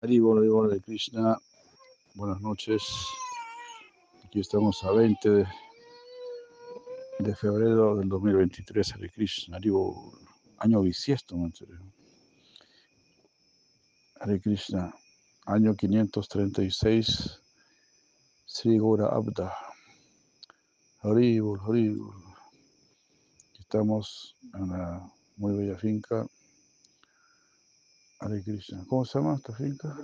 Haribol de Krishna. Buenas noches. Aquí estamos a 20 de, febrero del 2023, Hare Krishna. Año bisiesto, manchero. Hare Krishna, año 536, Sri Abda. Haribol. Estamos en una muy bella finca Hare Krishna. ¿Cómo se llama esta finca?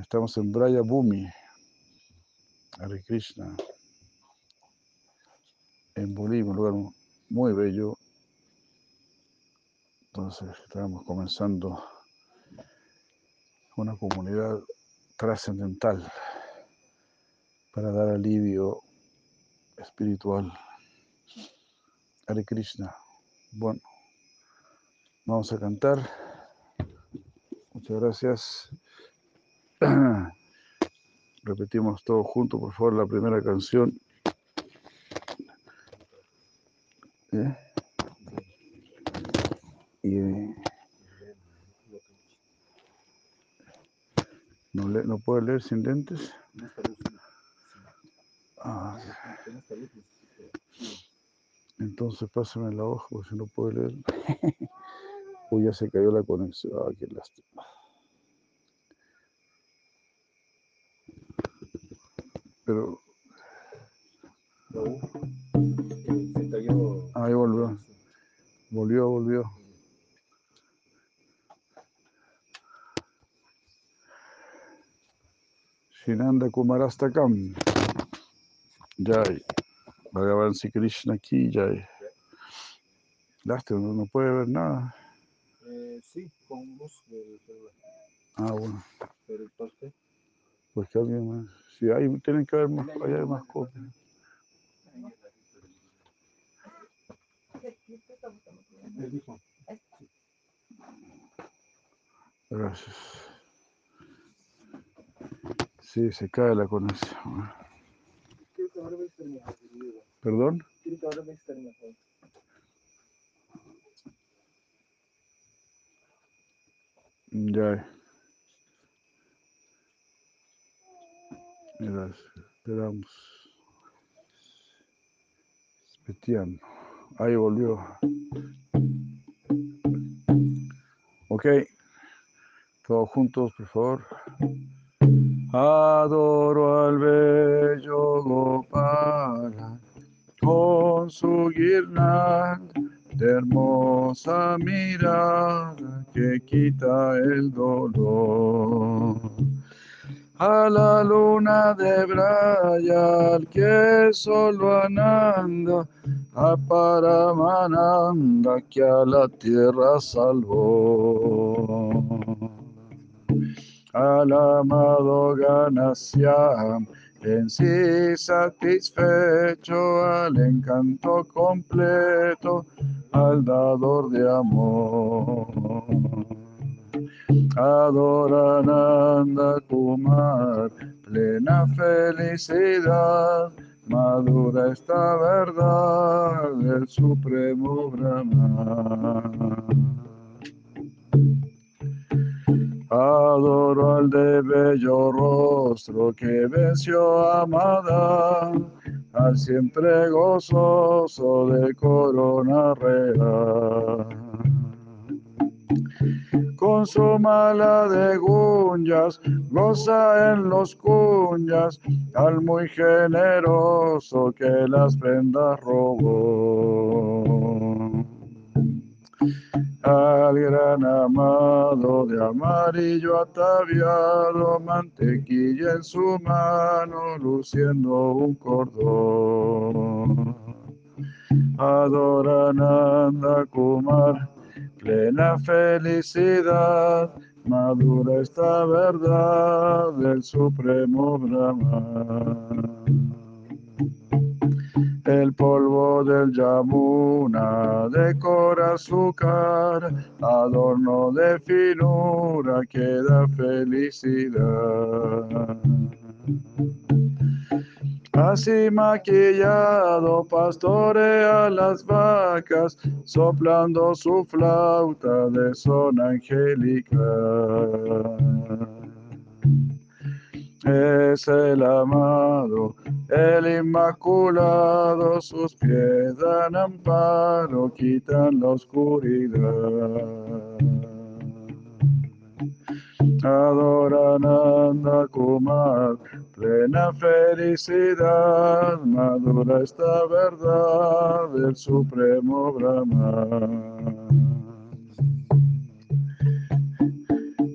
Estamos en Braya Bhumi. Hare Krishna. En Bolivia, un lugar muy bello. Entonces, estamos comenzando una comunidad trascendental para dar alivio espiritual. Hare Krishna. Bueno, vamos a cantar. Muchas gracias. Repetimos todo junto, por favor, la primera canción. ¿Eh? Y, eh, no, le, ¿No puede leer sin lentes? Ah, entonces pásame la hoja, porque si no puede leer. Uy, ya se cayó la conexión. Ah, qué lástima. Pero. Ahí volvió. Volvió, volvió. Shinanda Kumarastakam. Jai. Bhagavan Sri Krishna aquí, Jai. Lástima, no puede ver nada. Eh, sí, con luz del celular. Ah, bueno. Pero el pastel. Pues que Si hay, tienen que haber más, ahí hay más copias. Gracias. Sí, se cae la conexión. Creo que ahora va a estar mejor. querido. ¿Perdón? Creo que ahora va a estar mejor. Ya. Mira, esperamos. Espetiano. Ahí volvió. Ok. Todos juntos, por favor. Adoro al bello Gopala con su guirnalda de hermosa mirada que quita el dolor. A la luna de Brayal que solo ananda, a Paramananda que a la tierra salvó. Al amado Ganasiam, en sí satisfecho al encanto completo, al dador de amor. Adorananda Kumar, plena felicidad, madura esta verdad del supremo Brahma. Adoro al de bello rostro que venció a Amada, al siempre gozoso de corona real. Con su mala de gunyas, goza en los cunyas, al muy generoso que las prendas robó al gran amado de amarillo ataviado, mantequilla en su mano, luciendo un cordón. Adorananda Kumar, plena felicidad, madura esta verdad del supremo Brahman el polvo del Yamuna decora azúcar, adorno de finura que da felicidad. Así maquillado pastorea las vacas, soplando su flauta de son angélica. Es el amado, el inmaculado, sus pies dan amparo, quitan la oscuridad. Adorananda Kumar, plena felicidad, madura esta verdad del Supremo Brahman.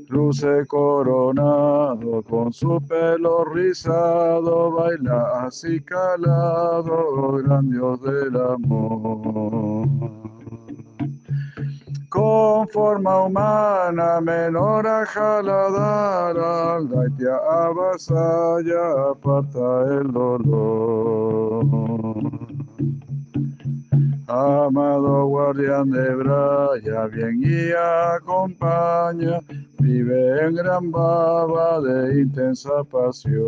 Luce coronado con su pelo rizado, baila así calado, gran Dios del amor con forma humana, menor a jaladara, Daitia avasalla, aparta el dolor. Amado guardián de Braya, bien guía, acompaña, vive en gran baba de intensa pasión.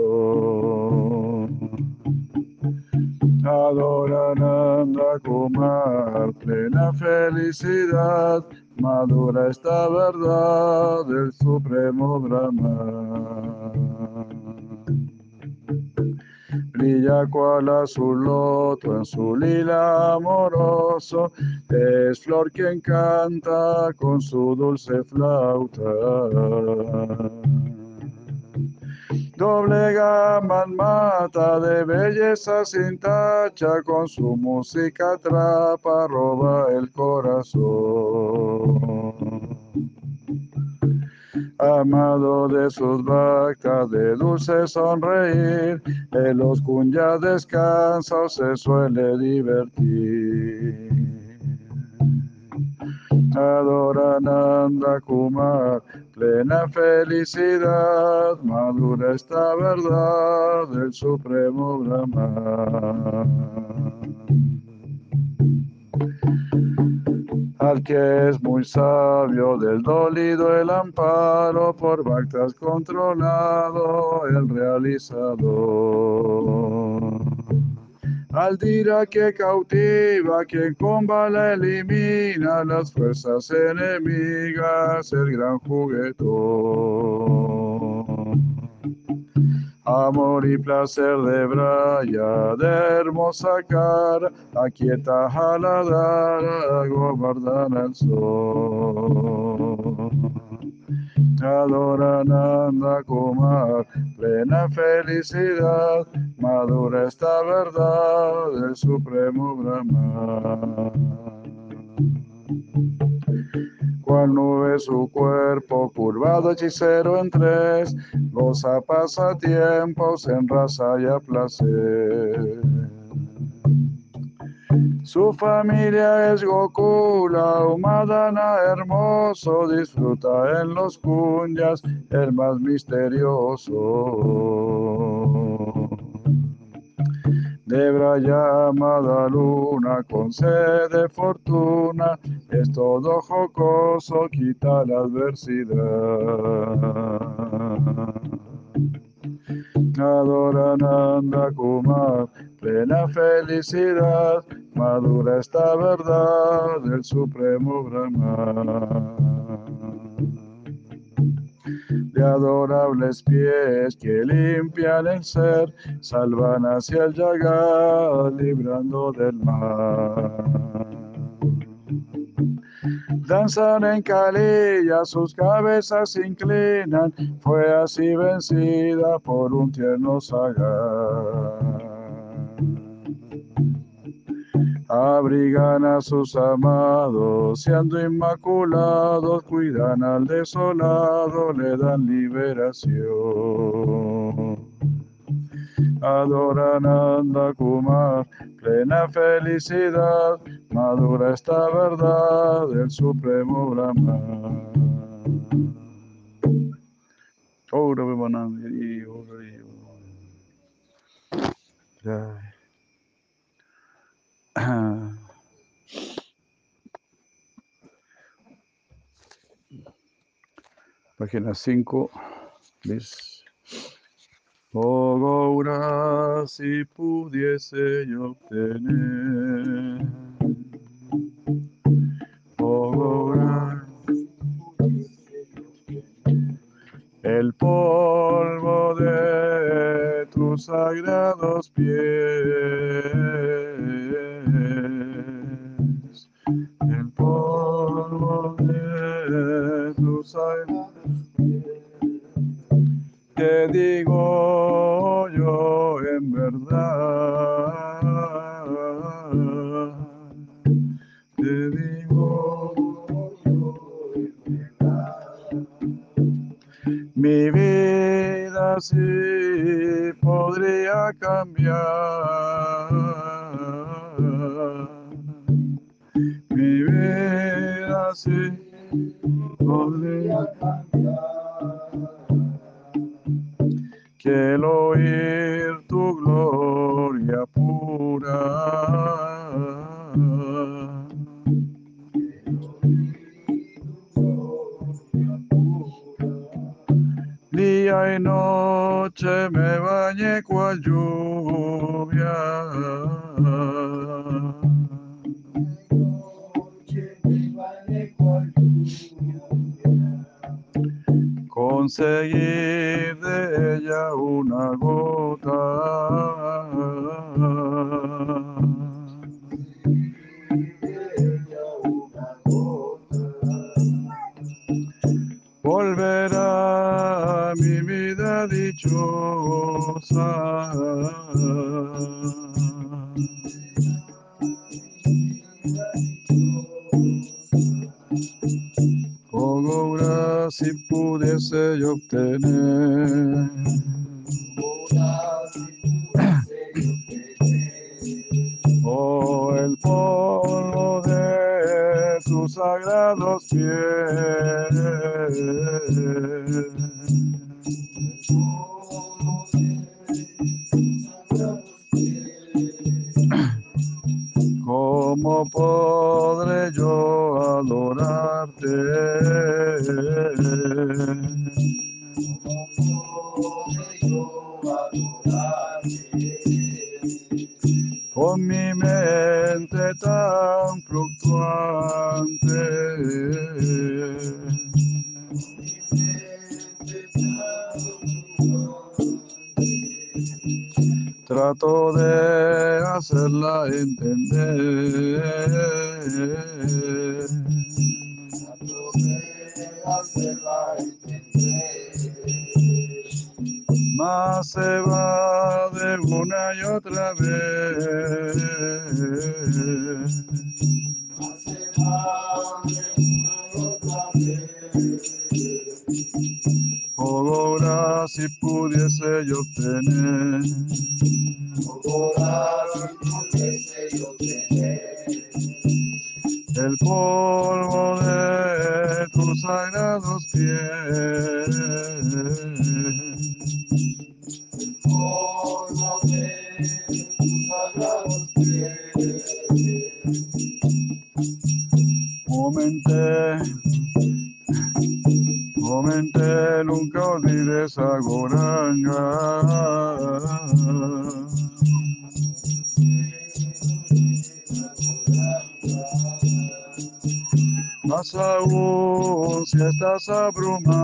Adorananda Kumar, plena felicidad, madura esta verdad del Supremo Brahman. Brilla cual azul loto en su lila amoroso, es flor quien canta con su dulce flauta. Doble gama mata de belleza sin tacha, con su música atrapa, roba el corazón. Amado de sus vacas de dulce sonreír, en los cunyas descansa o se suele divertir. Adorananda Kumar, plena felicidad, madura esta verdad del Supremo Brahman. Al que es muy sabio, del dolido el amparo, por Bhaktas controlado, el realizador. Al dira que cautiva, quien con bala elimina las fuerzas enemigas, el gran juguetón. Amor y placer de Braya, de hermosa cara, aquieta jaladara, gobardana el sol. Adorananda Kumar, plena felicidad, madura esta verdad del Supremo Brahman. Cual nube su cuerpo, curvado hechicero en tres, goza pasatiempos en raza y a placer. Su familia es Gokula, Umadana hermoso, disfruta en los kunyas el más misterioso. De Braya amada luna, concede fortuna, es todo jocoso, quita la adversidad. Adorananda Kumar, plena felicidad, madura esta verdad del Supremo Brahman. De adorables pies que limpian el ser, salvan hacia el yagar, librando del mar. Danzan en calilla, sus cabezas inclinan, fue así vencida por un tierno sagar. Abrigan a sus amados, siendo inmaculados, cuidan al desolado, le dan liberación. Adoran Anda Kumar, plena felicidad, madura esta verdad del Supremo ora Jai. Página 5, ¿ves? Oh Gaura, si pudiese yo obtener. Oh Gaura, el polvo de tus sagrados pies. El polvo de tus sagrados te digo yo en verdad, te digo yo en verdad, mi vida sí podría cambiar, mi vida sí podría cambiar ahora si pudiese yo obtener. El polvo de tus sagrados pies. Aún si estás abrumada.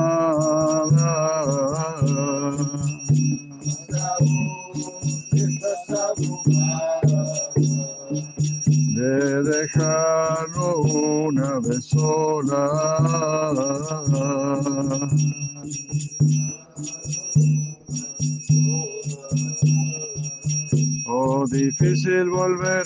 De dejarlo una vez sola. Oh, difícil volver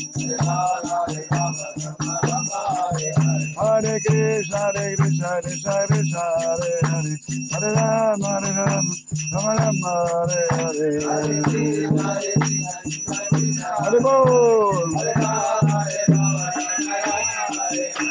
Hare Rama, Hare Rama, Rama Rama, Hare Hare. Hare Bol. Hare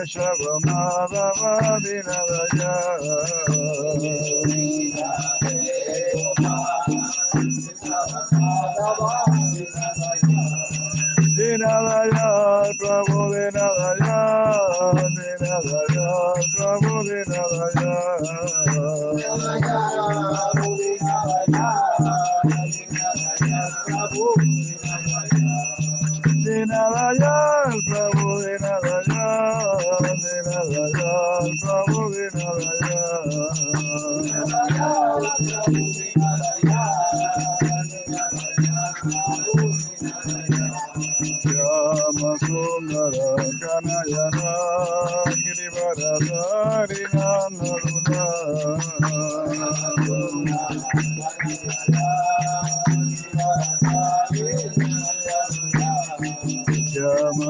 Keshava Madhava Dinadaya Dinadaya Prabhu Dinadaya Dinadaya Dinadaya Dinadaya Dinadaya Dinadaya Prabhu Dinadaya Shama Sundara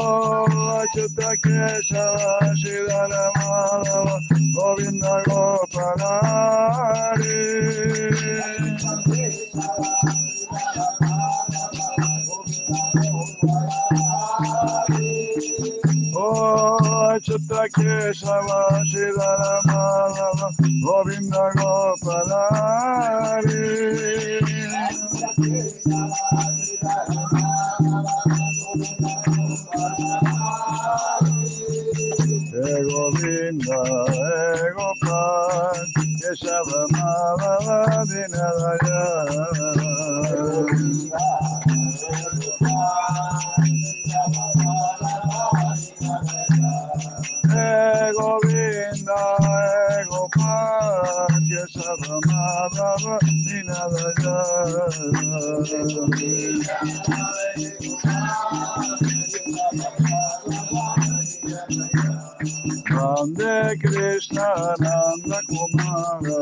Achyut केशव शिवन माधव गोविन्द गोपनारि अच्युत केशव शिवन माधव गोविन्द गोपनारि Govinda, Hey Gopal, Keshava Madhava Dinadaya. Hey Govinda, Hey Gopal, Keshava Madhava Dinadaya. Nande Krishna Nanda Kumara.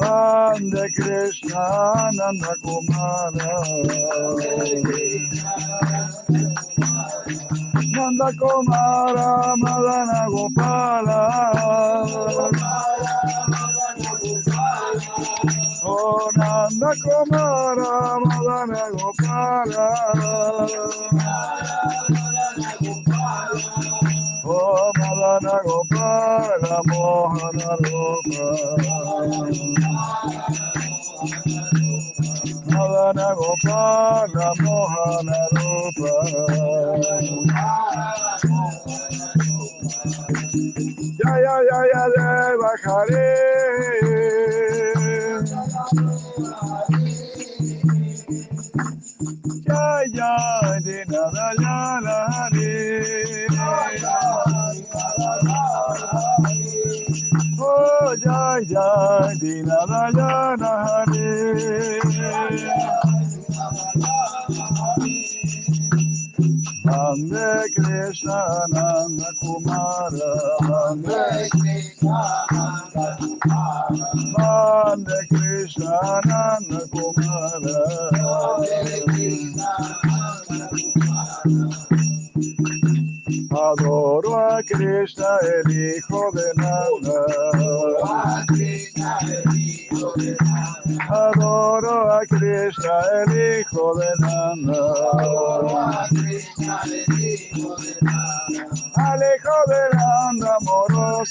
Nande Krishna Nanda Kumara. Nanda Kumara Madana Gopala Oh Nanda Kumara Madana Gopala Oh Madana Gopala Mohana Rupa Bhagana Gopala Mohana Rupa Jaya Jaya Deva Hare Krishna Nanda Kumara Nande Nande Krishna Nanda Kumara Adoro a Krishna el hijo de Nanda Adoro a Krishna el hijo de Nanda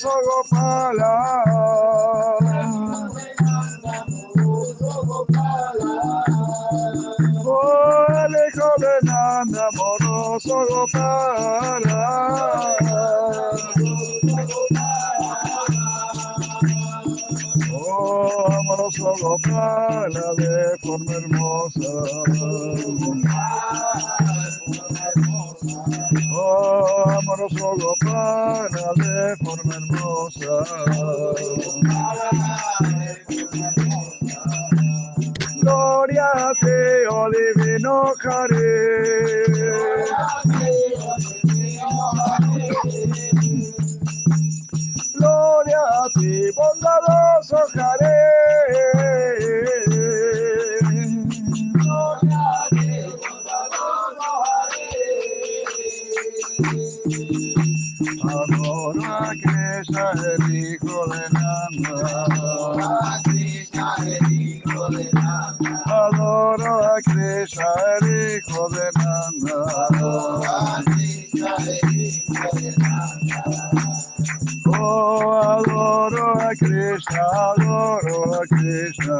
amoroso Gopala. Oh, el hijo de Nanda amoroso Gopala. Oh, amoroso Gopala de forma hermosa. Amoroso Gopala de forma hermosa. Gloria a ti, oh divino Gloria a ti, bondadoso Jare. Adoro a Krishna, el hijo de Nanda. Oh, adoro a Krishna, adoro a Krishna.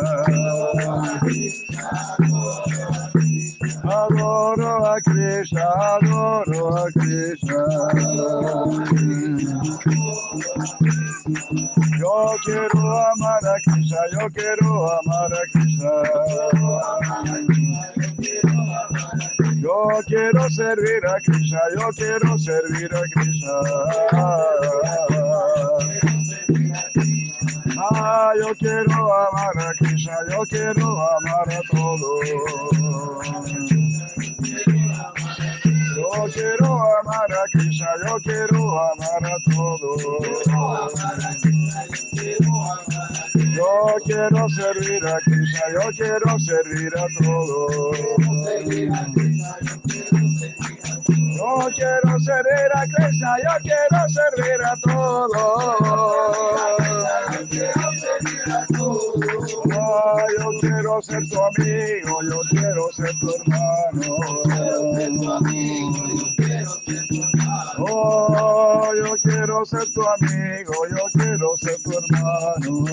Servir a Krishna, yo quiero servir a Krishna. Ah, yo quiero amar a Krishna, yo quiero amar a todos. Yo quiero amar a Krishna, yo quiero amar a todos. Yo quiero servir a Krishna, yo quiero servir a todos. Yo quiero servir a Krishna, yo quiero servir a todos. Ah, yo quiero ser tu amigo, yo quiero ser tu hermano. Oh, yo quiero ser tu amigo, yo quiero ser tu hermano.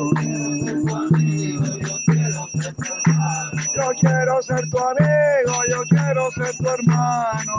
Yo quiero ser tu amigo, yo quiero ser tu hermano.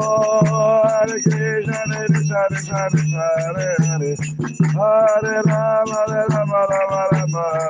Hare Krishna, Krishna, Krishna Hare Hare, Hare Rama, Rama, Rama Rama,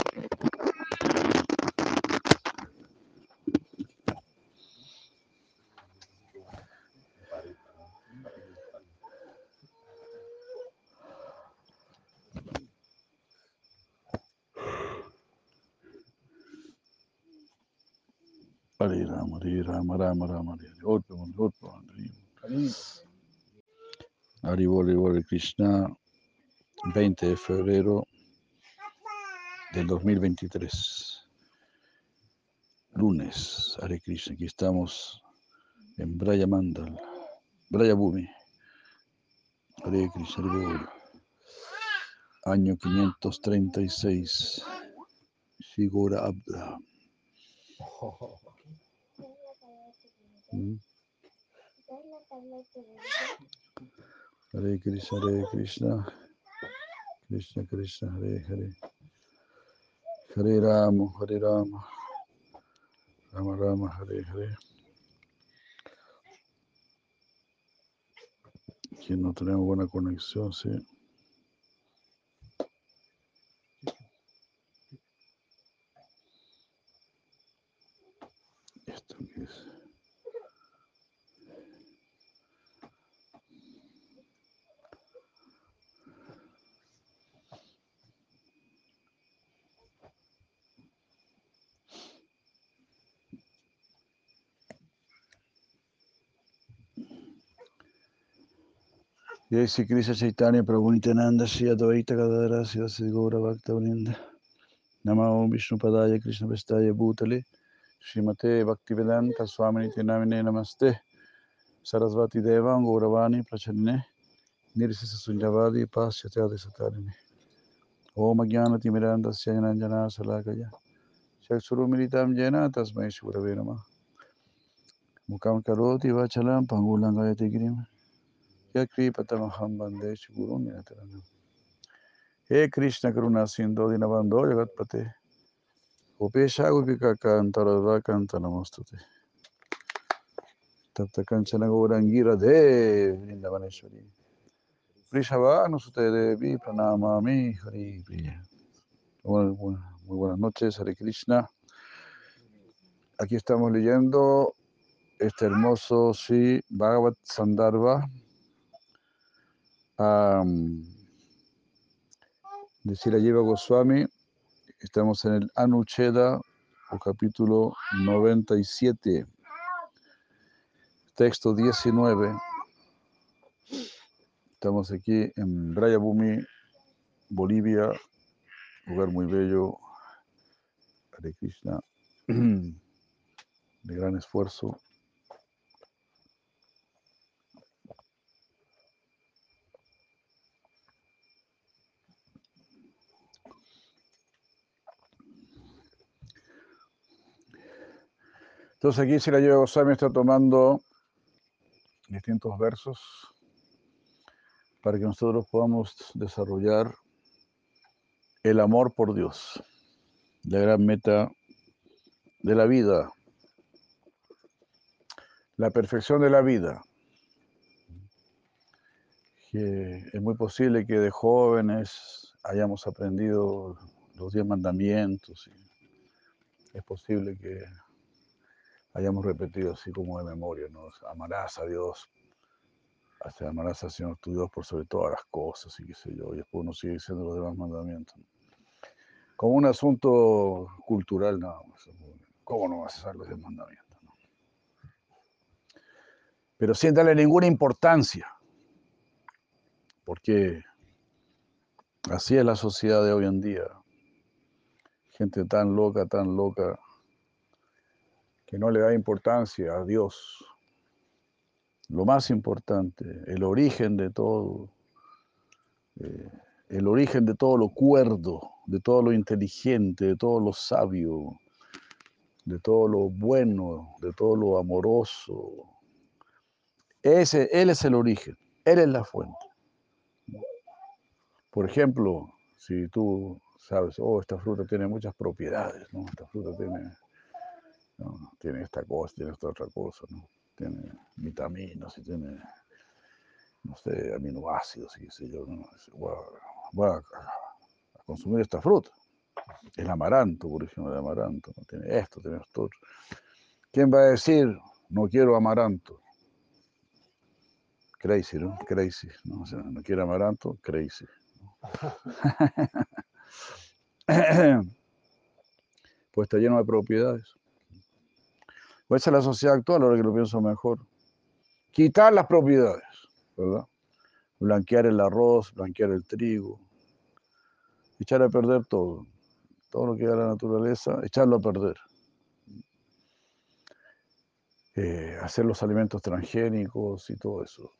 Hare Rama, Hare Rama, Rama Rama, Hare Bol, Hare Bol, Hare Krishna, 20 de febrero del 2023. Lunes, Hare Krishna. Aquí estamos en Braya Mandal, Braya Bhumi. Hare Krishna, Hare. Año 536. Shigora Abda. Mm. Hare Krishna, Hare Krishna, Krishna Krishna, Hare Hare, Hare Rama, Hare Rama, Rama Rama, Hare Hare. Aquí no tenemos buena conexión, sí. जय श्री कृष्ण चैतन्य प्रभु नित्यानंद श्री अद्वैत गदाधर श्री श्री गौरभक्तवृंद नमो विष्णुपदाय कृष्णपृष्ठाय भूतले श्रीमते भक्तिवेदांत स्वामिनि नामिने नमस्ते सरस्वती देवां गौरवाणी प्रचन्ने निर्शिष सुञ्जवादि पाश्यत्यादिसतारिणि ओम ज्ञानतिमिरान्तस्य जनञ्जनाशलाकय चक्षुरुमिलितां येन तस्मै श्री गुरवे नमः मुखं करोति वचनं पङ्गुलङ्गयति गिरिम् Patamaham Bande bueno, Muy buenas noches, Hare Krishna. Aquí estamos leyendo este hermoso Sri Bhagavad Sandarbha um, de Sirayiva Goswami. Estamos en el Anucheda, o capítulo 97, texto 19. Estamos aquí en Brayabhumi, Bolivia, lugar muy bello, Hare Krishna, de gran esfuerzo. Entonces aquí si la lleva está tomando distintos versos para que nosotros podamos desarrollar el amor por Dios, la gran meta de la vida, la perfección de la vida. es muy posible que de jóvenes hayamos aprendido los diez mandamientos. Es posible que hayamos repetido así como de memoria, ¿no? Amarás a Dios, hasta amarás al Señor tu Dios por sobre todas las cosas y qué sé yo, y después uno sigue diciendo los demás mandamientos. Como un asunto cultural nada más. ¿Cómo no vas a hacer los diez mandamientos? Pero sin darle ninguna importancia, porque así es la sociedad de hoy en día. Gente tan loca, tan loca, que no le da importancia a Dios. Lo más importante, el origen de todo, eh, el origen de todo lo cuerdo, de todo lo inteligente, de todo lo sabio, de todo lo bueno, de todo lo amoroso. Ese, él es el origen, Él es la fuente. Por ejemplo, si tú sabes, oh, esta fruta tiene muchas propiedades. Esta fruta tiene tiene esta cosa, tiene esta otra cosa, ¿no? Tiene vitaminas y tiene, no sé, aminoácidos y qué sé yo, ¿no? Voy, a, consumir esta fruta. El amaranto, por ejemplo, el amaranto, ¿no? Tiene esto, tiene esto otro. ¿Quién va a decir, no quiero amaranto? Crazy, ¿no? Crazy. ¿no? O sea, no quiere amaranto, crazy. pues está lleno de propiedades. Pues esa es la sociedad actual, ahora que lo pienso mejor. Quitar las propiedades, ¿verdad? Blanquear el arroz, blanquear el trigo, echar a perder todo. Todo lo que da la naturaleza, echarlo a perder. Eh, hacer los alimentos transgénicos y todo eso.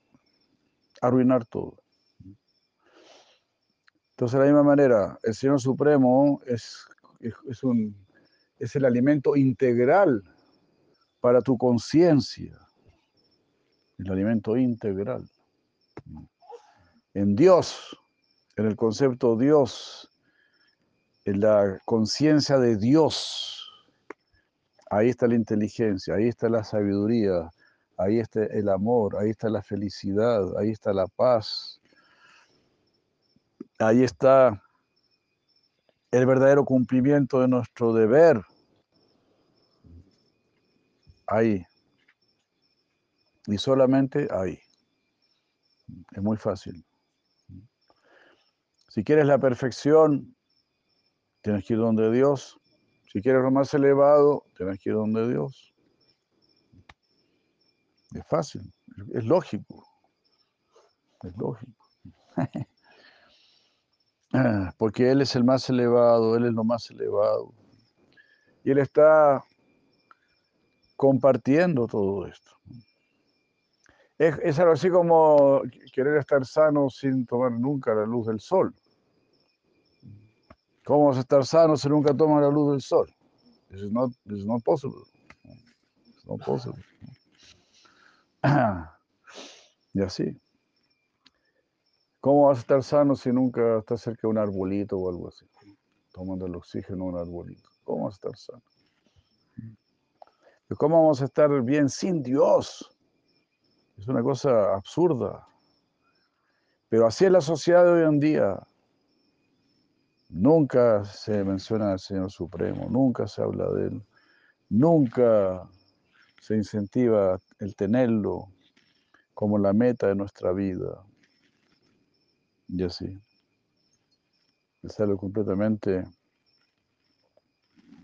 Arruinar todo. Entonces, de la misma manera, el Señor Supremo es, es, un, es el alimento integral para tu conciencia, el alimento integral. En Dios, en el concepto Dios, en la conciencia de Dios, ahí está la inteligencia, ahí está la sabiduría, ahí está el amor, ahí está la felicidad, ahí está la paz, ahí está el verdadero cumplimiento de nuestro deber ahí. Y solamente ahí. Es muy fácil. Si quieres la perfección, tienes que ir donde Dios. Si quieres lo más elevado, tienes que ir donde Dios. Es fácil, es lógico. Es lógico. Porque Él es el más elevado, Él es lo más elevado. Y Él está compartiendo todo esto. Es, algo así como querer estar sano sin tomar nunca la luz del sol. ¿Cómo vas a estar sano si nunca tomas la luz del sol? Is not, is not possible. It's not possible. Y así. ¿Cómo vas a estar sano si nunca estás cerca de un arbolito o algo así? Tomando el oxígeno de un arbolito. ¿Cómo vas a estar sano? ¿Cómo vamos a estar bien sin Dios? Es una cosa absurda. Pero así es la sociedad de hoy en día. Nunca se menciona al Señor Supremo, nunca se habla de Él, nunca se incentiva el tenerlo como la meta de nuestra vida. Y así. Es algo completamente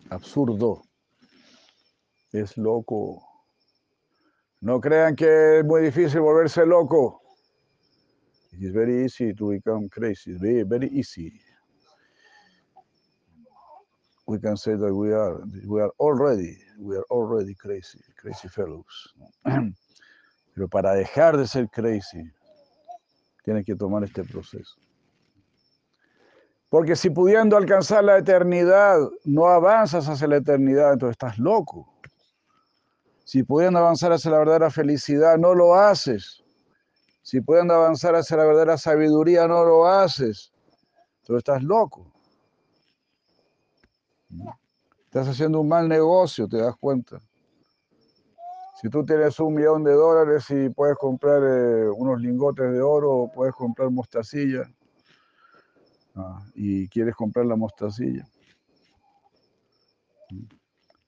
absurdo es loco. No crean que es muy difícil volverse loco. It's very easy to become crazy. It's very, very easy. We can say that we are, we are already, we are already crazy, crazy fellows. Pero para dejar de ser crazy, tienes que tomar este proceso. Porque si pudiendo alcanzar la eternidad, no avanzas hacia la eternidad, entonces estás loco. Si pudiendo avanzar hacia la verdadera felicidad, no lo haces. Si pudiendo avanzar hacia la verdadera sabiduría, no lo haces. Tú estás loco. Estás haciendo un mal negocio, te das cuenta. Si tú tienes un millón de dólares y puedes comprar eh, unos lingotes de oro o puedes comprar mostacilla ah, y quieres comprar la mostacilla.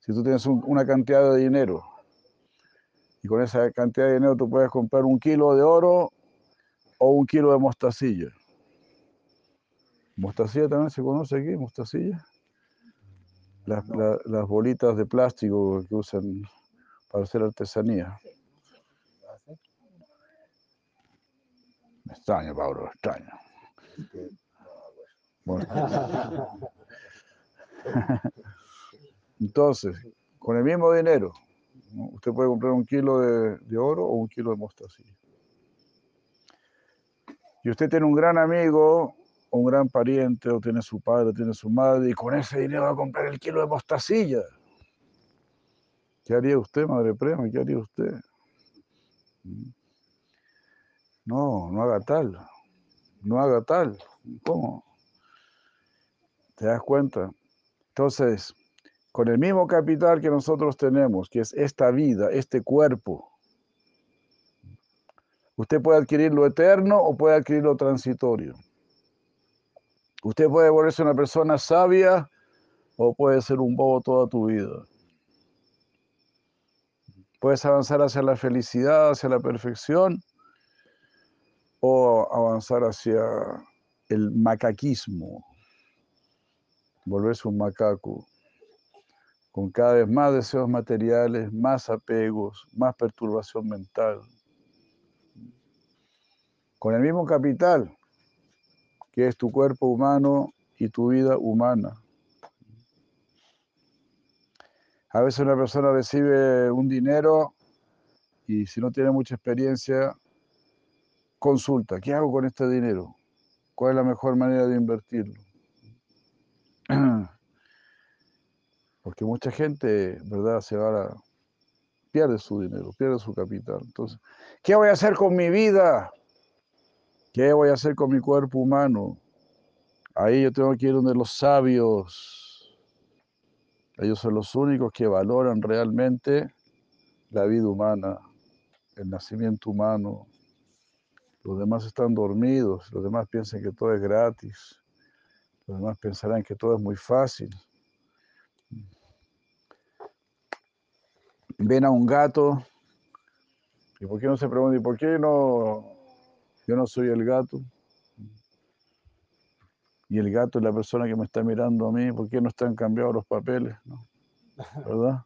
Si tú tienes un- una cantidad de dinero y con esa cantidad de dinero tú puedes comprar un kilo de oro o un kilo de mostacilla. Mostacilla también se conoce aquí, mostacilla. Las, No. la- las bolitas de plástico que usan para hacer artesanía. Me extraño, Pablo, me extraño. Bueno, entonces, con el mismo dinero, usted puede comprar un kilo de, de oro o un kilo de mostacilla. Y usted tiene un gran amigo, o un gran pariente, o tiene su padre, o tiene su madre, y con ese dinero va a comprar el kilo de mostacilla. ¿Qué haría usted, madre prema? ¿Qué haría usted? No, no haga tal. No haga tal. ¿Cómo? ¿Te das cuenta? Entonces, con el mismo capital que nosotros tenemos, que es esta vida, este cuerpo, usted puede adquirir lo eterno o puede adquirir lo transitorio. Usted puede volverse una persona sabia o puede ser un bobo toda tu vida. Puedes avanzar hacia la felicidad, hacia la perfección o avanzar hacia el macaquismo, volverse un macaco con cada vez más deseos materiales, más apegos, más perturbación mental. Con el mismo capital que es tu cuerpo humano y tu vida humana. A veces una persona recibe un dinero y si no tiene mucha experiencia, consulta, ¿qué hago con este dinero? ¿Cuál es la mejor manera de invertirlo? Porque mucha gente, ¿verdad? Se va a... pierde su dinero, pierde su capital. Entonces, ¿qué voy a hacer con mi vida? ¿Qué voy a hacer con mi cuerpo humano? Ahí yo tengo que ir donde los sabios. Ellos son los únicos que valoran realmente la vida humana, el nacimiento humano. Los demás están dormidos, los demás piensan que todo es gratis, los demás pensarán que todo es muy fácil. Ven a un gato, ¿y por qué no se preguntan, ¿y por qué no, yo no soy el gato? Y el gato es la persona que me está mirando a mí, ¿por qué no están cambiados los papeles? ¿no? ¿Verdad?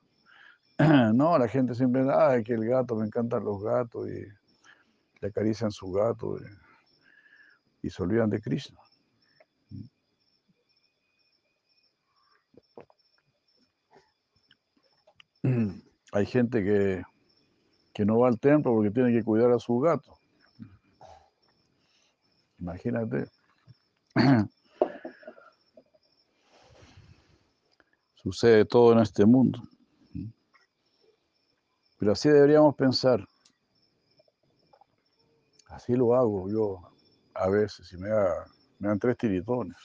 No, la gente siempre, ah, que el gato, me encantan los gatos y le acarician su gato y, y se olvidan de Krishna. Hay gente que, que no va al templo porque tiene que cuidar a su gato. Imagínate. Sucede todo en este mundo. Pero así deberíamos pensar. Así lo hago yo a veces y me, da, me dan tres tiritones.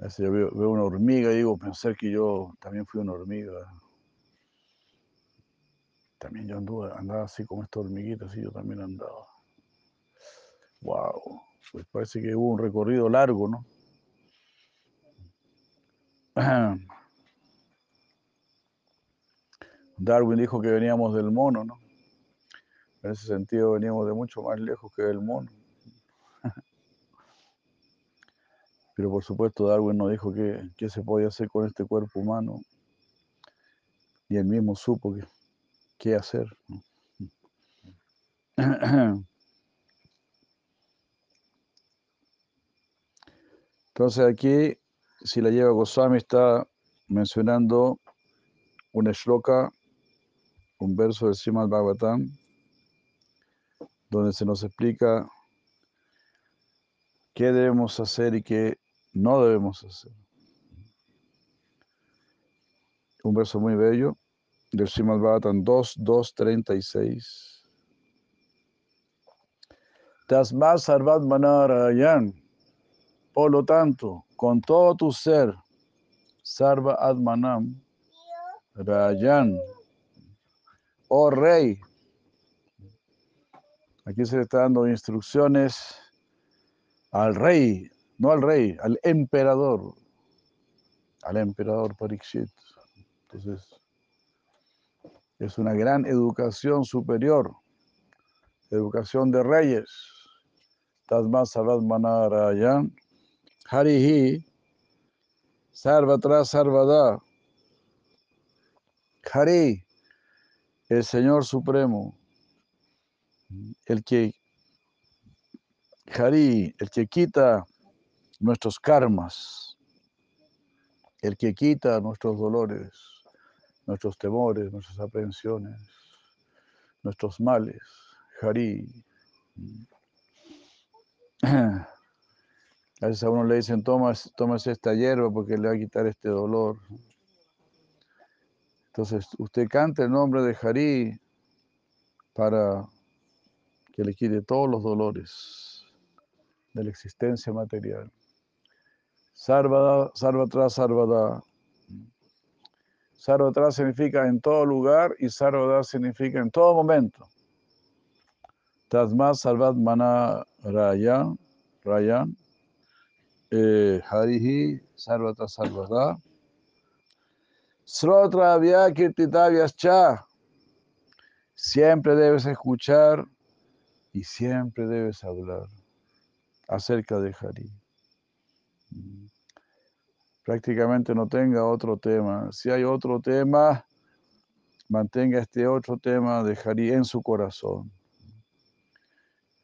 A veces yo veo, veo una hormiga y digo, pensar que yo también fui una hormiga. También yo anduve, andaba así como esta hormiguita, así yo también andaba. Wow, pues parece que hubo un recorrido largo, ¿no? Darwin dijo que veníamos del mono, ¿no? En ese sentido veníamos de mucho más lejos que del mono. Pero por supuesto Darwin no dijo qué, qué se podía hacer con este cuerpo humano. Y él mismo supo que, qué hacer. Entonces aquí, si la lleva Goswami está mencionando una shloka, un verso del Srimad Bhagavatam, donde se nos explica qué debemos hacer y qué no debemos hacer. Un verso muy bello del Srimad Bhagavatam 2, 2, 36. Tasmat Sarvat. Por lo tanto, con todo tu ser, Sarva Atmanam, Rayan, oh rey. Aquí se le está dando instrucciones al rey, no al rey, al emperador, al emperador Parikshit. Entonces, es una gran educación superior, educación de reyes. Tasma Savat Manarayan, Harihi, Sarvatra Sarvada. Hari, el Señor Supremo, el que Hari, el que quita nuestros karmas, el que quita nuestros dolores, nuestros temores, nuestras aprehensiones, nuestros males. Hari. A veces a uno le dicen, toma, esta hierba porque le va a quitar este dolor. Entonces, usted canta el nombre de Hari para que le quite todos los dolores de la existencia material. Sarvada, Sarvatra, Sarvada. Sarvatra significa en todo lugar y Sarvada significa en todo momento. Tasma Sarvat Mana Rayan, Rayan, eh, Harihi Sarvatra Sarvada. Srotra Cha. Siempre debes escuchar y siempre debes hablar acerca de Hari. Prácticamente no tenga otro tema. Si hay otro tema, mantenga este otro tema de Hari en su corazón.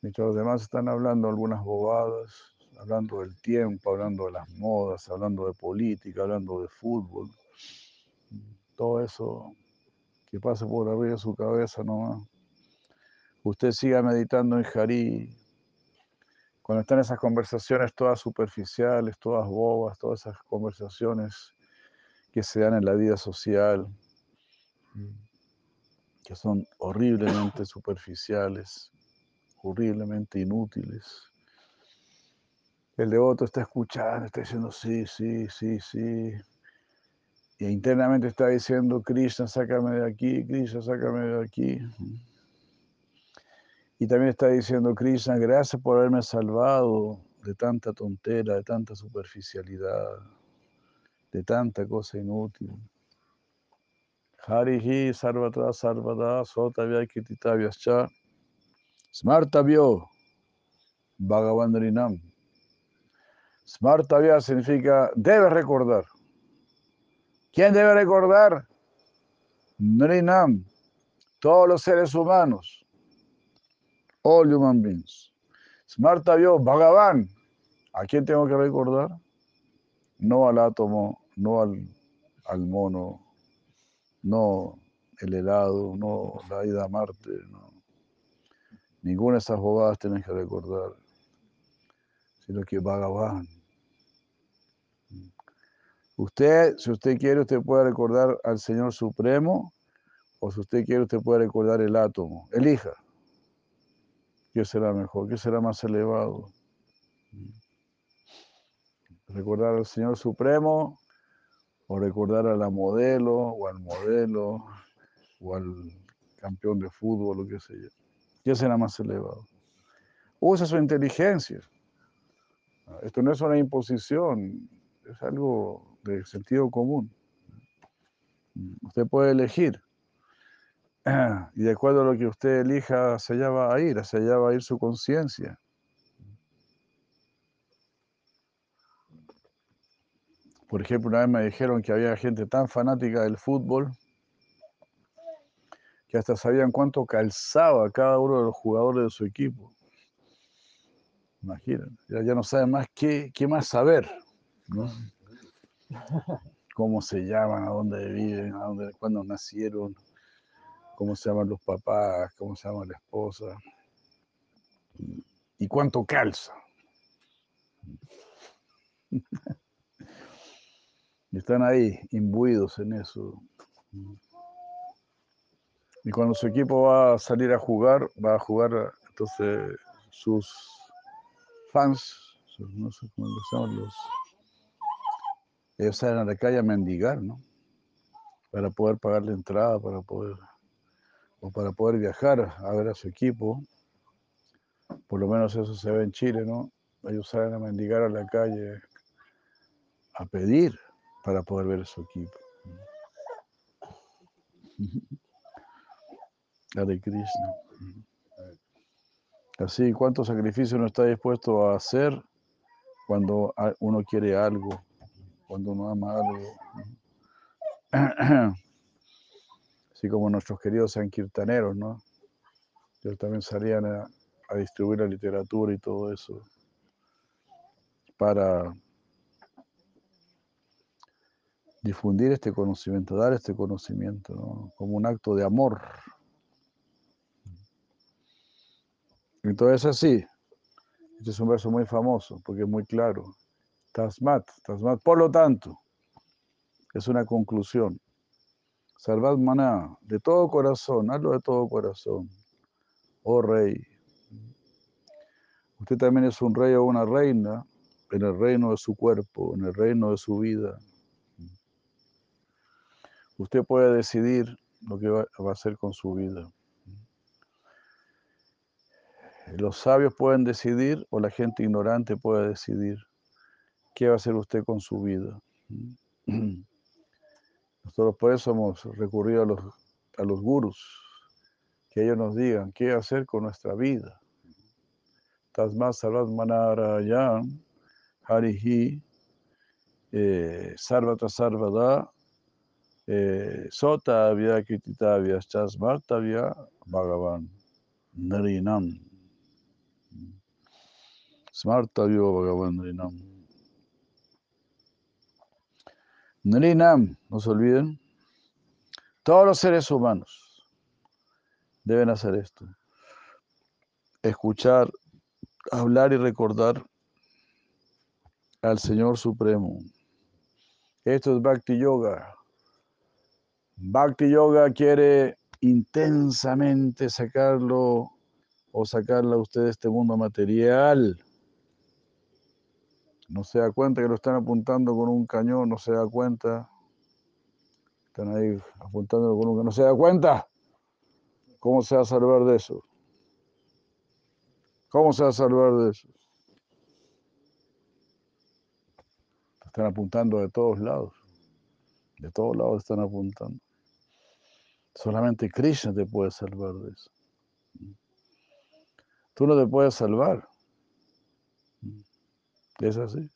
Mientras los demás están hablando algunas bobadas, hablando del tiempo, hablando de las modas, hablando de política, hablando de fútbol todo eso que pasa por arriba de su cabeza nomás. Usted siga meditando en Jari. Cuando están esas conversaciones todas superficiales, todas bobas, todas esas conversaciones que se dan en la vida social, que son horriblemente superficiales, horriblemente inútiles. El devoto está escuchando, está diciendo sí, sí, sí, sí, y internamente está diciendo, Krishna, sácame de aquí, Krishna, sácame de aquí. Y también está diciendo, Krishna, gracias por haberme salvado de tanta tontera, de tanta superficialidad, de tanta cosa inútil. Harihi sarvatra sarvada sotavya kititavyascha smartavyo bhagavandarinam. Smartavya significa debe recordar. ¿Quién debe recordar? Nrinam, todos los seres humanos, all human beings. Smarta vio Bhagavan, ¿a quién tengo que recordar? No al átomo, no al, mono, no el helado, no la ida a Marte. Ninguna de esas bobadas tienes que recordar, sino que Bhagavan. Usted, si usted quiere, usted puede recordar al Señor Supremo, o si usted quiere, usted puede recordar el átomo. Elija. ¿Qué será mejor? ¿Qué será más elevado? Recordar al Señor Supremo, o recordar a la modelo, o al modelo, o al campeón de fútbol, o qué sé yo. ¿Qué será más elevado? Usa su inteligencia. Esto no es una imposición, es algo de sentido común. Usted puede elegir. Y de acuerdo a lo que usted elija, hacia allá va a ir, hacia allá va a ir su conciencia. Por ejemplo, una vez me dijeron que había gente tan fanática del fútbol que hasta sabían cuánto calzaba cada uno de los jugadores de su equipo. Imaginen, ya, no saben más qué, qué más saber. ¿no? cómo se llaman, a dónde viven, a dónde, cuándo nacieron, cómo se llaman los papás, cómo se llama la esposa y cuánto calza. Están ahí imbuidos en eso. Y cuando su equipo va a salir a jugar, va a jugar entonces sus fans, no sé cómo se llaman los ellos salen a la calle a mendigar, ¿no? Para poder pagar la entrada, para poder o para poder viajar a ver a su equipo. Por lo menos eso se ve en Chile, ¿no? Ellos salen a mendigar a la calle a pedir para poder ver a su equipo. Hare Krishna. Así, ¿cuánto sacrificio uno está dispuesto a hacer cuando uno quiere algo, cuando uno ama algo? Así como nuestros queridos sankirtaneros, ¿no? Ellos también salían a, distribuir la literatura y todo eso para difundir este conocimiento, dar este conocimiento, ¿no? como un acto de amor. Entonces así, este es un verso muy famoso porque es muy claro. Tasmat, Tasmat, por lo tanto, es una conclusión. Salvad maná, de todo corazón, hazlo de todo corazón. Oh rey, usted también es un rey o una reina en el reino de su cuerpo, en el reino de su vida. Usted puede decidir lo que va, a hacer con su vida. Los sabios pueden decidir o la gente ignorante puede decidir qué va a hacer usted con su vida. Nosotros por eso hemos recurrido a los, a los gurus, que ellos nos digan qué hacer con nuestra vida. Tasmas Sarvat Manarayan Harihi eh, Sarvata Sarvada eh, Sotavya Kititavya Chasmartavya Bhagavan Narinam Smartavyo Bhagavan Narinam Narinam, no se olviden, todos los seres humanos deben hacer esto. Escuchar, hablar y recordar al Señor Supremo. Esto es Bhakti Yoga. Bhakti Yoga quiere intensamente sacarlo o sacarla a usted de este mundo material. No se da cuenta que lo están apuntando con un cañón, no se da cuenta. Están ahí apuntando con un cañón, no se da cuenta. ¿Cómo se va a salvar de eso? ¿Cómo se va a salvar de eso? Están apuntando de todos lados. De todos lados están apuntando. Solamente Krishna te puede salvar de eso. Tú no te puedes salvar. Es así.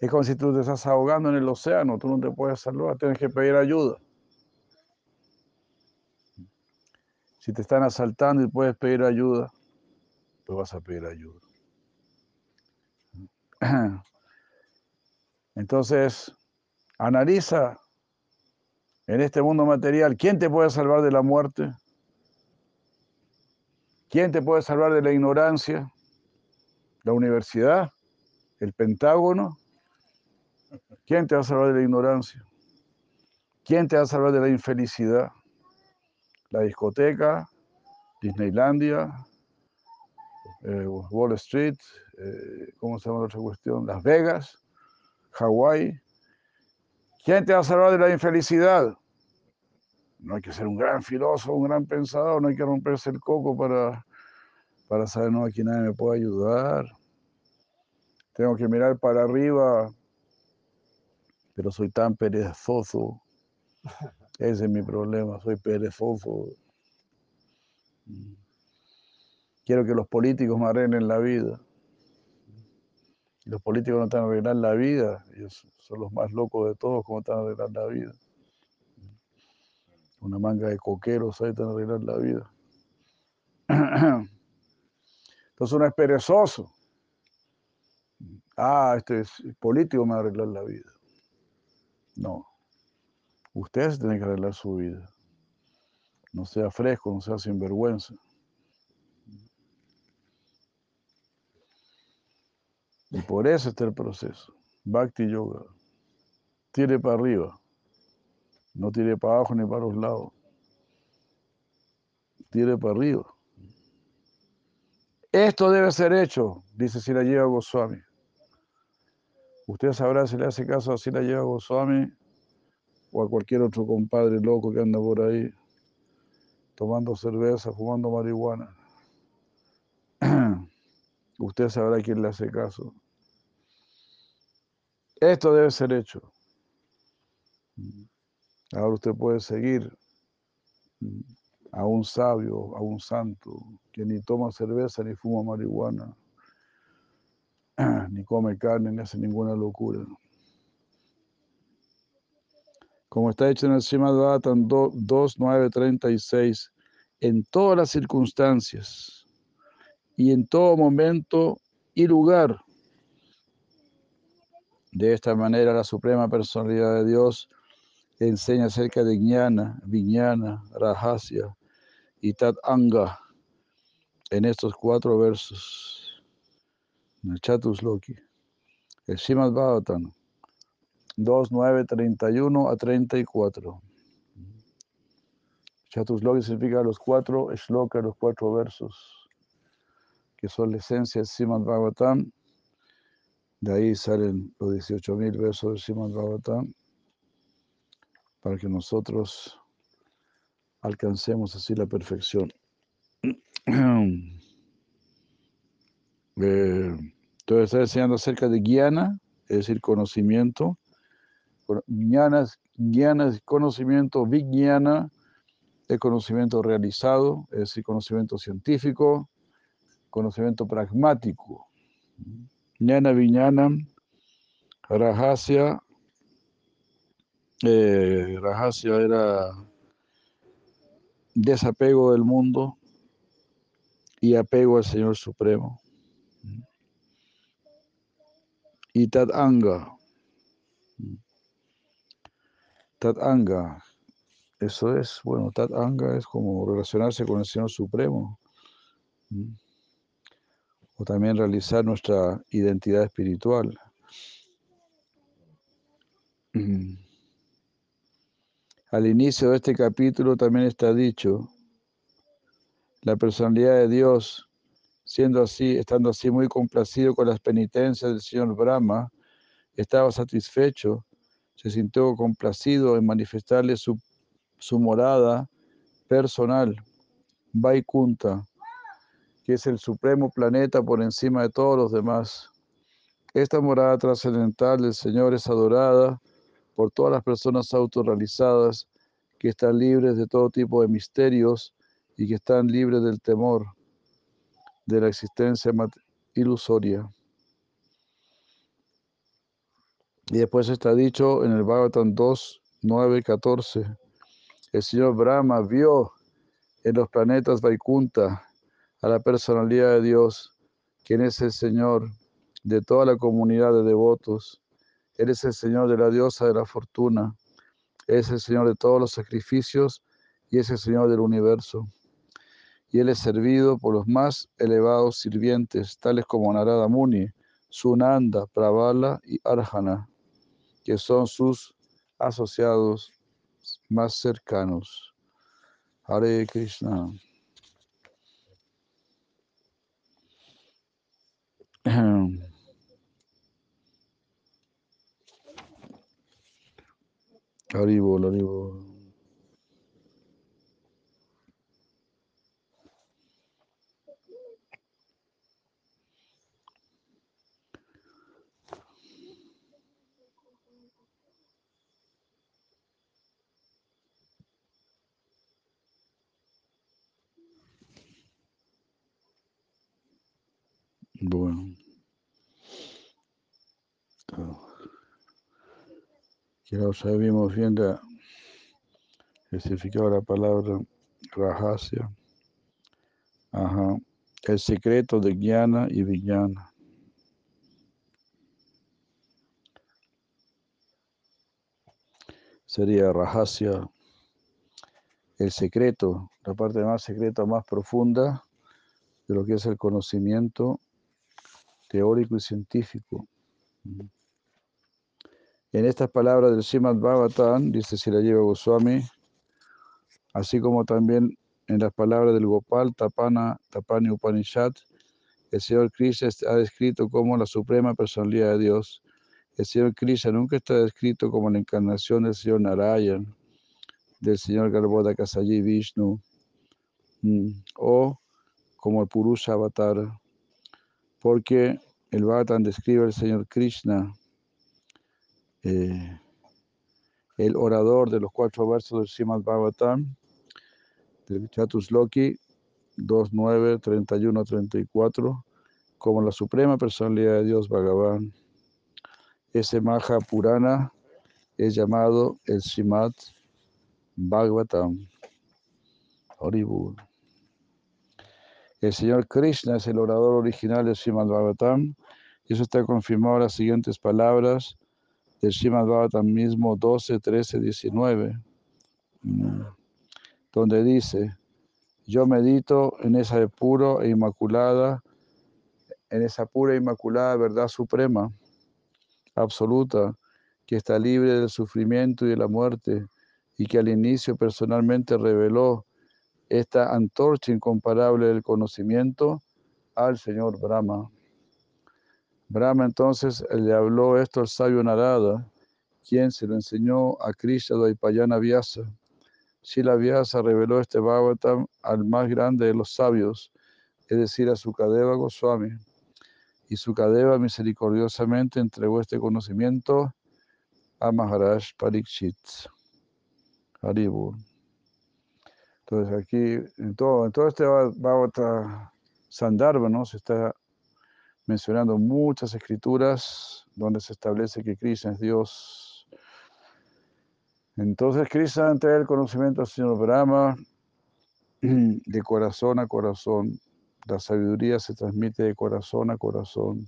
Es como si tú te estás ahogando en el océano, tú no te puedes salvar, tienes que pedir ayuda. Si te están asaltando y puedes pedir ayuda, pues vas a pedir ayuda. Entonces, analiza en este mundo material, ¿quién te puede salvar de la muerte? ¿Quién te puede salvar de la ignorancia? ¿La universidad? ¿El Pentágono? ¿Quién te va a salvar de la ignorancia? ¿Quién te va a salvar de la infelicidad? ¿La discoteca? ¿Disneylandia? Eh, ¿Wall Street? Eh, ¿Cómo se llama la otra cuestión? ¿Las Vegas? Hawái. ¿Quién te va a salvar de la infelicidad? No hay que ser un gran filósofo, un gran pensador, no hay que romperse el coco para, para saber, no, aquí nadie me puede ayudar. Tengo que mirar para arriba, pero soy tan perezoso. Ese es mi problema, soy perezoso. Quiero que los políticos me arreglen la vida los políticos no están arreglar la vida, ellos son los más locos de todos, ¿cómo están arreglar la vida? Una manga de coqueros ahí están arreglar la vida. Entonces uno es perezoso. Ah, este es político me va a arreglar la vida. No. Ustedes tienen que arreglar su vida. No sea fresco, no sea sinvergüenza. Y por eso está el proceso. Bhakti Yoga. Tire para arriba. No tire para abajo ni para los lados. Tire para arriba. Esto debe ser hecho, dice si la lleva Goswami. Usted sabrá si le hace caso a si la lleva Goswami o a cualquier otro compadre loco que anda por ahí. tomando cerveza, fumando marihuana. Usted sabrá quién le hace caso. Esto debe ser hecho. Ahora usted puede seguir a un sabio, a un santo, que ni toma cerveza ni fuma marihuana, ni come carne, ni hace ninguna locura. Como está hecho en el Srimad Bhattan 2.9.36, en todas las circunstancias y en todo momento y lugar. De esta manera la Suprema Personalidad de Dios enseña acerca de Jnana, Vijnana, Rahasya y Tat Anga en estos cuatro versos. Chatus Loki. El Shimad Bhavatan 2, 9, 31 a 34. Chatus Loki significa los cuatro shlokas, los cuatro versos, que son la esencia del Shimad Bhagavatam. De ahí salen los 18.000 versos del Shimad Bhagavatam para que nosotros alcancemos así la perfección. Eh, entonces está enseñando acerca de guiana, es decir, conocimiento. Guiana es conocimiento, vigyana es conocimiento realizado, es decir, conocimiento científico, conocimiento pragmático. Jnana, viñana, rahasya, eh, Rahasya era desapego del mundo y apego al Señor Supremo. Y Anga. Anga. Eso es, bueno, Anga es como relacionarse con el Señor Supremo. O también realizar nuestra identidad espiritual. Al inicio de este capítulo también está dicho, la personalidad de Dios, siendo así, estando así muy complacido con las penitencias del señor Brahma, estaba satisfecho, se sintió complacido en manifestarle su, su morada personal, Vaikunta, que es el supremo planeta por encima de todos los demás. Esta morada trascendental del Señor es adorada por todas las personas autorrealizadas que están libres de todo tipo de misterios y que están libres del temor de la existencia ilusoria. Y después está dicho en el Bhagavatam 2, 9, 14, el señor Brahma vio en los planetas Vaikunta a la personalidad de Dios, quien es el Señor de toda la comunidad de devotos él es el Señor de la diosa de la fortuna. es el Señor de todos los sacrificios y es el Señor del universo. Y Él es servido por los más elevados sirvientes, tales como Narada Muni, Sunanda, Pravala y Arjana, que son sus asociados más cercanos. Hare Krishna. Bueno. que no sabemos bien el significado de la palabra Rahasya. Ajá. El secreto de Jnana y Vijnana. Sería Rahasya, el secreto, la parte más secreta, más profunda de lo que es el conocimiento teórico y científico. En estas palabras del Srimad Bhagavatam, dice Sirayeva Goswami, así como también en las palabras del Gopal Tapana, Tapani Upanishad, el Señor Krishna ha descrito como la suprema personalidad de Dios. El Señor Krishna nunca está descrito como la encarnación del Señor Narayan, del Señor Garbhoda Kasayi Vishnu mm, o como el Purusha Avatar, porque el Bhagavatam describe al Señor Krishna, eh, el orador de los cuatro versos del Srimad Bhagavatam, del Chatusloki 2, 9, 31, 34, como la suprema personalidad de Dios Bhagavan. Ese Maha Purana es llamado el Srimad Bhagavatam. Horrible. El Señor Krishna es el orador original del Srimad Bhagavatam. Eso está confirmado en las siguientes palabras del Srimad Bhagavatam mismo 12, 13, 19, donde dice, yo medito en esa pura e inmaculada, en esa pura e inmaculada verdad suprema, absoluta, que está libre del sufrimiento y de la muerte, y que al inicio personalmente reveló esta antorcha incomparable del conocimiento al Señor Brahma. Brahma entonces le habló esto al sabio Narada, quien se lo enseñó a Krishna Dvaipayana Vyasa. Shila Vyasa reveló este Bhagavatam al más grande de los sabios, es decir, a Sukadeva Goswami. Y Sukadeva misericordiosamente entregó este conocimiento a Maharaj Parikshit. Haribu. Entonces aquí, en todo, en todo este Bhagavata Sandarbha, ¿no? Se está mencionando muchas escrituras donde se establece que Krishna es Dios. Entonces Krishna entrega el conocimiento al Señor Brahma de corazón a corazón. La sabiduría se transmite de corazón a corazón,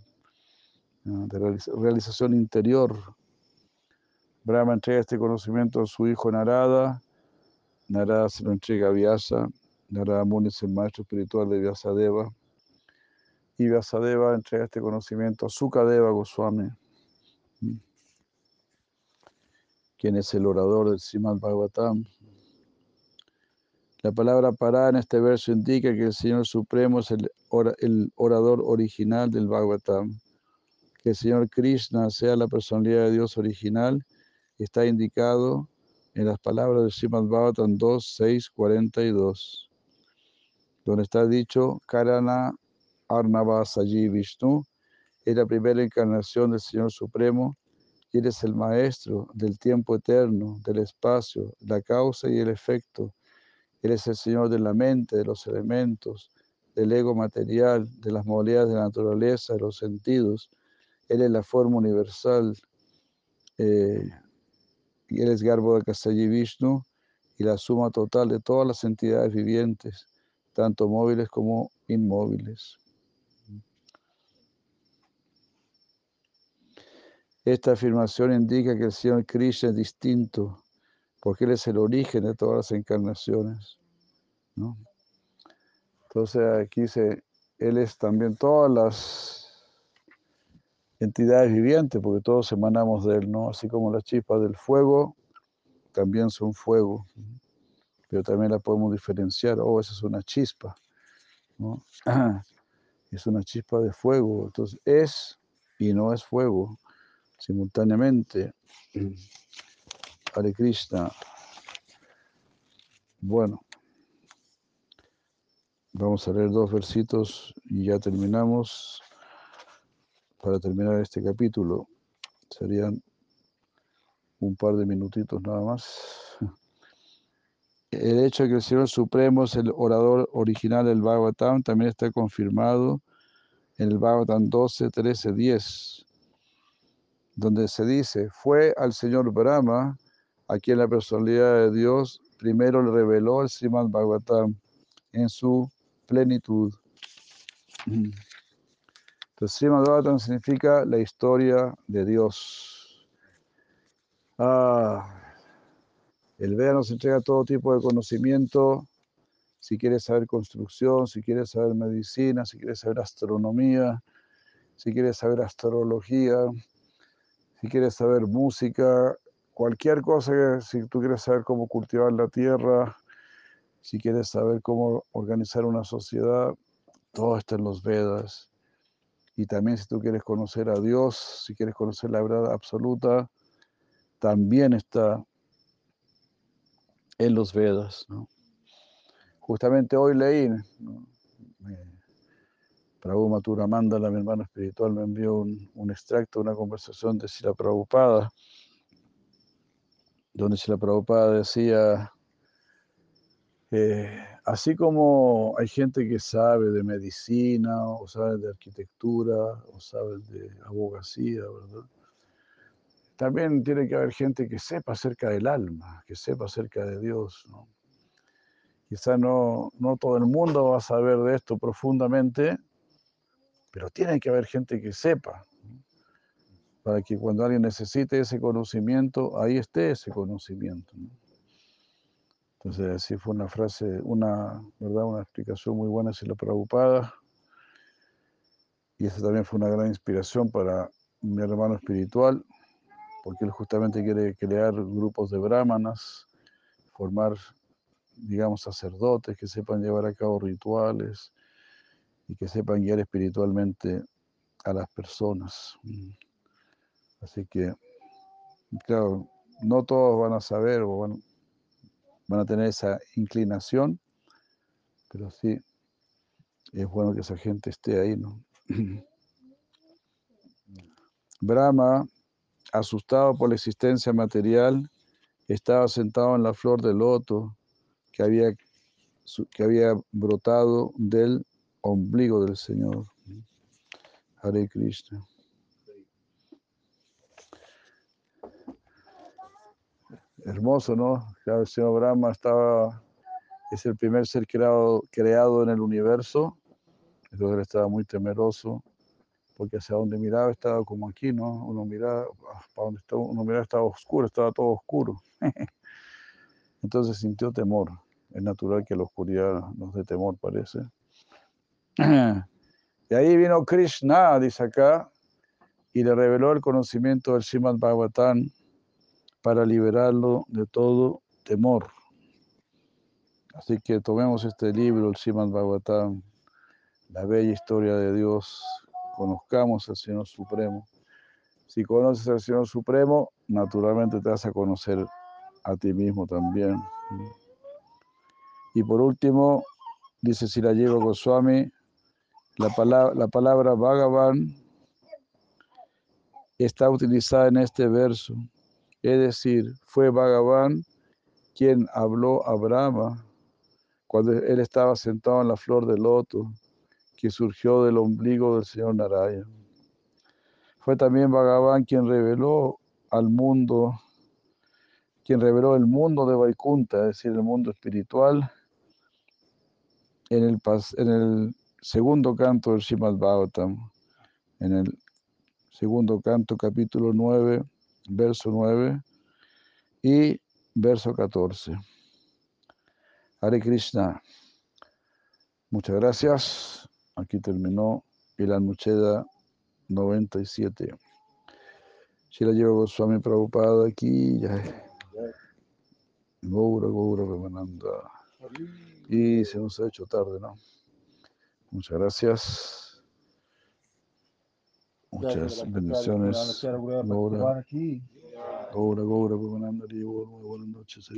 de realización interior. Brahma entrega este conocimiento a su hijo Narada Narada se lo entrega a Vyasa. Narada Muni es el maestro espiritual de Vyasadeva. Y Vyasadeva entrega este conocimiento a Sukadeva Goswami, quien es el orador del Srimad Bhagavatam. La palabra para en este verso indica que el Señor Supremo es el, orador original del Bhagavatam. Que el Señor Krishna sea la personalidad de Dios original está indicado en las palabras de Srimad Bhagavatam 2, 6, 42, donde está dicho, Karana Arnava Saji Vishnu, es la primera encarnación del Señor Supremo, y eres el maestro del tiempo eterno, del espacio, la causa y el efecto. Eres el Señor de la mente, de los elementos, del ego material, de las modalidades de la naturaleza, de los sentidos. Eres la forma universal. Eh, él es Garbo de Kasayi Vishnu y la suma total de todas las entidades vivientes, tanto móviles como inmóviles. Esta afirmación indica que el Señor Krishna es distinto, porque Él es el origen de todas las encarnaciones. Entonces aquí dice, Él es también todas las entidades vivientes, porque todos emanamos de él, ¿no? Así como las chispas del fuego también son fuego, pero también la podemos diferenciar, oh, esa es una chispa, ¿no? Es una chispa de fuego, entonces es y no es fuego, simultáneamente. Hare Krishna. Bueno, vamos a leer dos versitos y ya terminamos para terminar este capítulo. Serían un par de minutitos nada más. El hecho de que el Señor Supremo es el orador original del Bhagavatam también está confirmado en el Bhagavatam 12, 13, 10, donde se dice, fue al Señor Brahma a quien la personalidad de Dios primero le reveló el Srimad Bhagavatam en su plenitud. Entonces, Srimad significa la historia de Dios. Ah, el Veda nos entrega todo tipo de conocimiento. Si quieres saber construcción, si quieres saber medicina, si quieres saber astronomía, si quieres saber astrología, si quieres saber música, cualquier cosa, que, si tú quieres saber cómo cultivar la tierra, si quieres saber cómo organizar una sociedad, todo está en los Vedas. Y también si tú quieres conocer a Dios, si quieres conocer la verdad absoluta, también está en los Vedas. justamente hoy leí, ¿no? Prabhu Maturamanda, mi hermano espiritual, me envió un, un extracto de una conversación de Sila Prabhupada, donde Sila Prabhupada decía, eh, así como hay gente que sabe de medicina, o sabe de arquitectura, o sabe de abogacía. También tiene que haber gente que sepa acerca del alma, que sepa acerca de Dios. Quizá no, no todo el mundo va a saber de esto profundamente, pero tiene que haber gente que sepa, para que cuando alguien necesite ese conocimiento, ahí esté ese conocimiento. ¿no? Entonces, así fue una frase, una, ¿verdad? una explicación muy buena, si la preocupada. Y esa también fue una gran inspiración para mi hermano espiritual, porque él justamente quiere crear grupos de brahmanas, formar, digamos, sacerdotes que sepan llevar a cabo rituales y que sepan guiar espiritualmente a las personas. Así que, claro, no todos van a saber o van, van a tener esa inclinación, pero sí es bueno que esa gente esté ahí, ¿no? Brahma, asustado por la existencia material, estaba sentado en la flor de loto que había, que había brotado del ombligo del Señor. Hare Krishna. Hermoso, ¿no? El Señor Brahma estaba, es el primer ser creado, creado en el universo. Entonces él estaba muy temeroso, porque hacia donde miraba estaba como aquí, ¿no? Uno miraba, ah, para donde estaba, uno miraba estaba oscuro, estaba todo oscuro. Entonces sintió temor. Es natural que la oscuridad nos dé temor, parece. Y ahí vino Krishna, dice acá, y le reveló el conocimiento del Srimad Bhagavatam para liberarlo de todo temor. Así que tomemos este libro, el Srimad Bhagavatam, la bella historia de Dios, conozcamos al Señor Supremo. Si conoces al Señor Supremo, naturalmente te vas a conocer a ti mismo también. Y por último, dice Sirayevo Goswami, la palabra, la palabra Bhagavan está utilizada en este verso. Es decir, fue Bhagavan quien habló a Brahma cuando él estaba sentado en la flor de loto que surgió del ombligo del señor Narayana. Fue también Bhagavan quien reveló al mundo, quien reveló el mundo de Vaikunta, es decir, el mundo espiritual, en el, pas- en el segundo canto del Srimad Bhagavatam, en el segundo canto, capítulo 9, verso 9 y verso 14. Hare Krishna. Muchas gracias. Aquí terminó el Anucheda 97. Si la llevo Goswami Prabhupada aquí, ya. Gaura, Gaura, Ramananda. Y se nos ha hecho tarde, ¿no? Muchas gracias. Muchas bendiciones. Gaura, Gaura, Ramananda. Muy buenas noches.